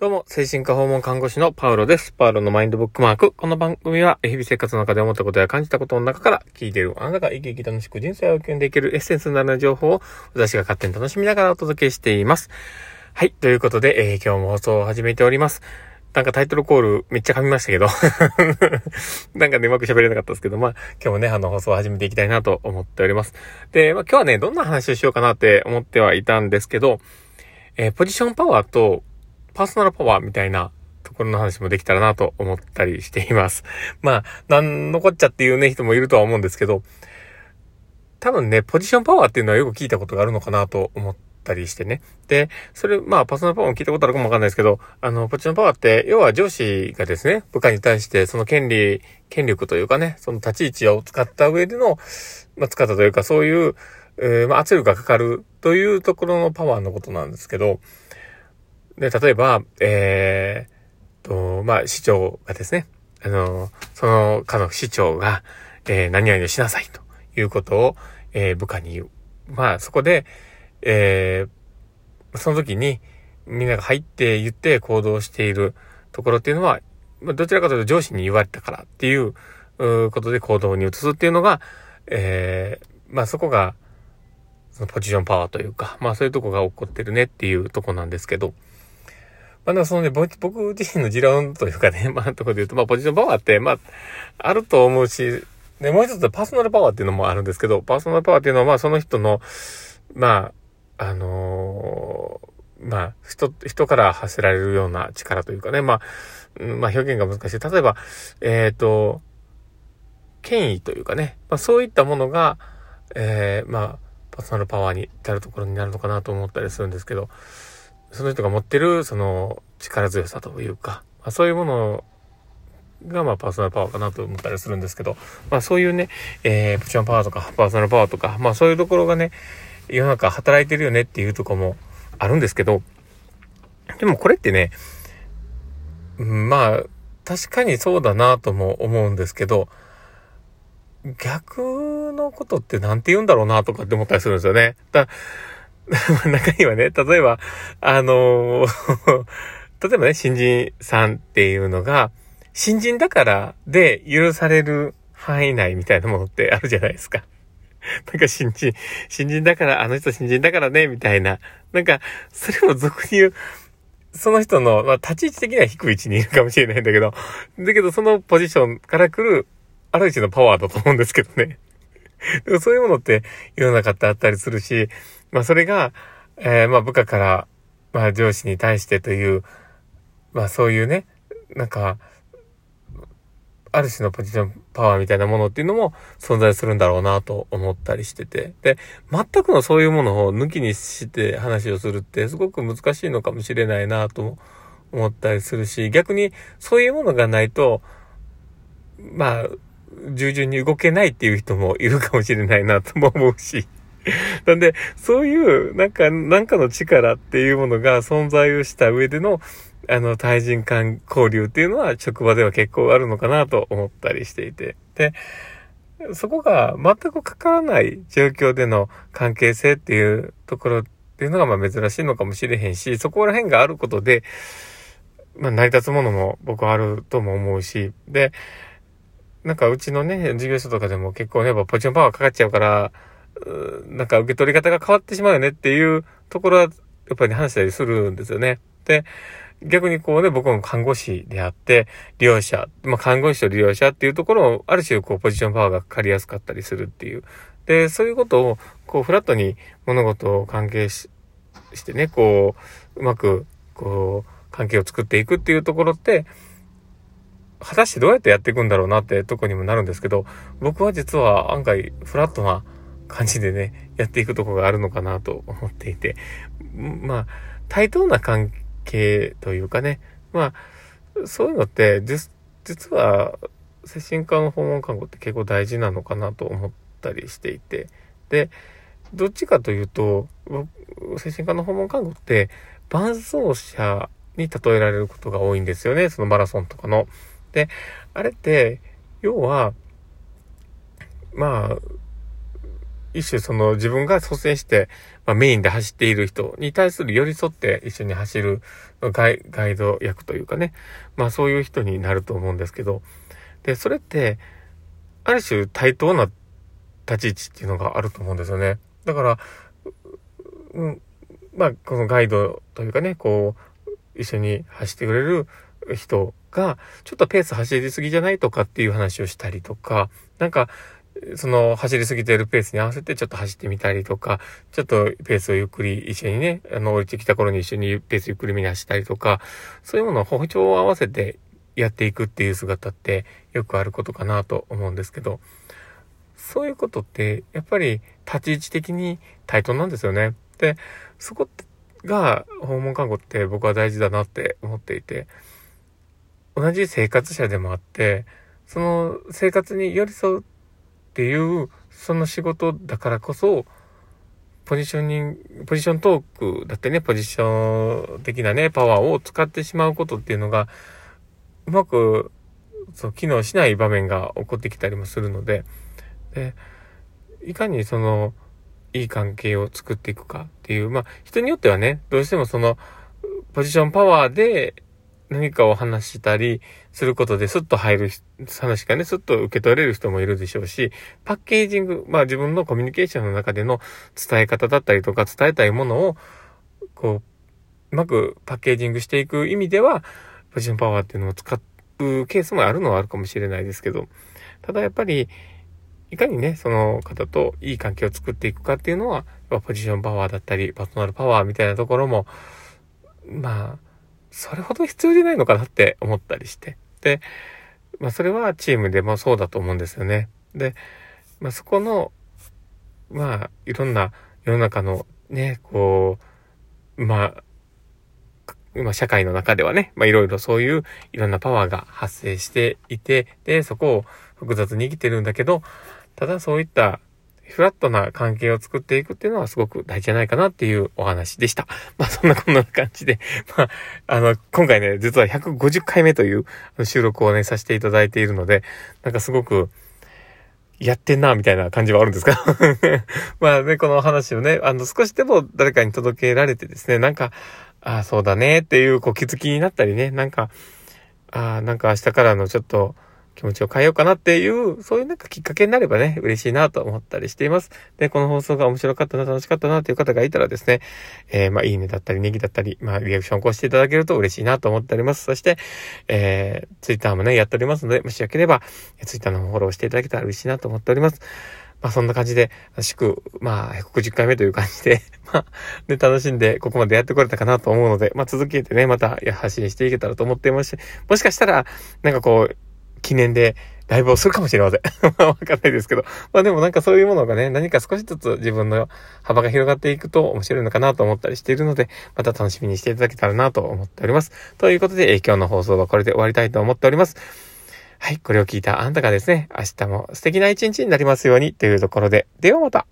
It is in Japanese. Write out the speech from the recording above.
どうも、精神科訪問看護師のパウロです。パウロのマインドブックマーク。この番組は、日々生活の中で思ったことや感じたことの中から聞いているあなたが生き生き楽しく人生を歩んでいけるエッセンスになる情報を私が勝手に楽しみながらお届けしています。はい。ということで、えー、今日も放送を始めております。なんかタイトルコールめっちゃ噛みましたけど なんかね、うまく喋れなかったですけど、まあ、今日もね、あの、放送を始めていきたいなと思っております。で、まあ、今日はね、どんな話をしようかなって思ってはいたんですけど、えー、ポジションパワーとパーソナルパワーみたいなところの話もできたらなと思ったりしています。まあ、なんのこっちゃっていうね、人もいるとは思うんですけど、多分ね、ポジションパワーっていうのはよく聞いたことがあるのかなと思ったりしてね。で、それ、まあ、パーソナルパワーも聞いたことあるかもわかんないですけど、あの、ポジションパワーって、要は上司がですね、部下に対してその権利、権力というかね、その立ち位置を使った上での、まあ、使ったというか、そういう、えー、まあ、圧力がかかるというところのパワーのことなんですけど、で、例えば、えー、と、まあ、市長がですね、あの、そのかの市長が、えー、何々をしなさいということを、えー、部下に言う。まあ、そこで、えー、その時に、みんなが入って言って行動しているところっていうのは、どちらかというと上司に言われたからっていうことで行動に移すっていうのが、えー、まあそこが、そのポジションパワーというか、まあそういうとこが起こってるねっていうとこなんですけど、まあ、でもそのね、僕自身の持論というかね、まあ、ところで言うと、まあ、ポジションパワーって、まあ、あると思うし、で、もう一つパーソナルパワーっていうのもあるんですけど、パーソナルパワーっていうのは、まあ、その人の、まあ、あのー、まあ、人、人から発せられるような力というかね、まあ、まあ、表現が難しい。例えば、えっ、ー、と、権威というかね、まあ、そういったものが、えー、まあ、パーソナルパワーに至るところになるのかなと思ったりするんですけど、その人が持ってる、その、力強さというか、まあ、そういうものが、まあ、パーソナルパワーかなと思ったりするんですけど、まあ、そういうね、えー、プチョンパワーとか、パーソナルパワーとか、まあ、そういうところがね、世の中働いてるよねっていうとこもあるんですけど、でもこれってね、まあ、確かにそうだなとも思うんですけど、逆のことって何て言うんだろうなとかって思ったりするんですよね。だ 中にはね、例えば、あのー 例えばね、新人さんっていうのが、新人だからで許される範囲内みたいなものってあるじゃないですか。なんか新人、新人だから、あの人新人だからね、みたいな。なんか、それも俗に言う、その人の、まあ、立ち位置的には低い位置にいるかもしれないんだけど、だけどそのポジションから来る、ある種のパワーだと思うんですけどね。で もそういうものって世の中ってあったりするし、まあそれが、えー、まあ部下から、まあ上司に対してという、まあそういうね、なんか、ある種のポジションパワーみたいなものっていうのも存在するんだろうなと思ったりしてて。で、全くのそういうものを抜きにして話をするってすごく難しいのかもしれないなと思ったりするし、逆にそういうものがないと、まあ、従順に動けないっていう人もいるかもしれないなとも思うし。なんで、そういう、なんか、なんかの力っていうものが存在をした上での、あの、対人間交流っていうのは職場では結構あるのかなと思ったりしていて。で、そこが全く関わらない状況での関係性っていうところっていうのがまあ珍しいのかもしれへんし、そこら辺があることで、まあ成り立つものも僕はあるとも思うし、で、なんかうちのね、事業所とかでも結構ね、やっぱポジションパワーかかっちゃうから、なんか受け取り方が変わってしまうよねっていうところは、やっぱり話したりするんですよね。で、逆にこうね、僕も看護師であって、利用者、まあ、看護師と利用者っていうところを、ある種こう、ポジションパワーがかかりやすかったりするっていう。で、そういうことを、こう、フラットに物事を関係ししてね、こう、うまく、こう、関係を作っていくっていうところって、果たしてどうやってやっていくんだろうなってとこにもなるんですけど、僕は実は案外フラットな感じでね、やっていくとこがあるのかなと思っていて、まあ、対等な関係というかね、まあ、そういうのって、実は、精神科の訪問看護って結構大事なのかなと思ったりしていて、で、どっちかというと、精神科の訪問看護って、伴走者に例えられることが多いんですよね。そのマラソンとかの。で、あれって、要は、まあ、一種その自分が率先して、まあ、メインで走っている人に対する寄り添って一緒に走るガイガイド役というかね、まあそういう人になると思うんですけど、で、それって、ある種対等な立ち位置っていうのがあると思うんですよね。だから、うん、まあこのガイドというかね、こう、一緒に走ってくれる人が、ちょっとペース走りすぎじゃないとかっていう話をしたりとか、なんか、その走りすぎてるペースに合わせてちょっと走ってみたりとか、ちょっとペースをゆっくり一緒にね、あの、降りてきた頃に一緒にペースゆっくり見出したりとか、そういうものを歩調を合わせてやっていくっていう姿ってよくあることかなと思うんですけど、そういうことってやっぱり立ち位置的に対等なんですよね。で、そこが訪問看護って僕は大事だなって思っていて、同じ生活者でもあって、その生活に寄り添うっていう、その仕事だからこそ、ポジショニング、ポジショントークだってね、ポジション的なね、パワーを使ってしまうことっていうのが、うまく、そう、機能しない場面が起こってきたりもするので、で、いかにその、いい関係を作っていくかっていう、まあ、人によってはね、どうしてもその、ポジションパワーで何かを話したりすることでスッと入る話がね、スッと受け取れる人もいるでしょうし、パッケージング、まあ自分のコミュニケーションの中での伝え方だったりとか伝えたいものを、こう、うまくパッケージングしていく意味では、ポジションパワーっていうのを使うケースもあるのはあるかもしれないですけど、ただやっぱり、いかにね、その方といい関係を作っていくかっていうのは、ポジションパワーだったり、パーソナルパワーみたいなところも、まあ、それほど必要じゃないのかなって思ったりして。で、まあそれはチームでもそうだと思うんですよね。で、まあそこの、まあいろんな世の中のね、こう、まあ、まあ社会の中ではね、まあいろいろそういういろんなパワーが発生していて、で、そこを複雑に生きてるんだけど、ただそういったフラットな関係を作っていくっていうのはすごく大事じゃないかなっていうお話でした。まあそんなこんな感じで、まあ、あの、今回ね、実は150回目という収録をね、させていただいているので、なんかすごく、やってんな、みたいな感じはあるんですか？まあね、この話をね、あの、少しでも誰かに届けられてですね、なんか、ああ、そうだねっていう、こう、気づきになったりね、なんか、ああ、なんか明日からのちょっと、気持ちを変えようかなっていう、そういうなんかきっかけになればね、嬉しいなと思ったりしています。で、この放送が面白かったな、楽しかったなっていう方がいたらですね、えー、まあ、いいねだったり、ネギだったり、まあ、リアクションを起こしていただけると嬉しいなと思っております。そして、えー、ツイッターもね、やっておりますので、もしよければ、ツイッターのフォローしていただけたら嬉しいなと思っております。まあそんな感じで、祝、まあ、160回目という感じで まあ、ね、楽しんでここまでやってこれたかなと思うので、まあ続けてね、また発信していけたらと思っていますし、もしかしたら、なんかこう、記念でライブをするかもしれません。わかんないですけど。まあでもなんかそういうものがね、何か少しずつ自分の幅が広がっていくと面白いのかなと思ったりしているので、また楽しみにしていただけたらなと思っております。ということでえ、今日の放送はこれで終わりたいと思っております。はい、これを聞いたあなたがですね、明日も素敵な一日になりますようにというところで、ではまた。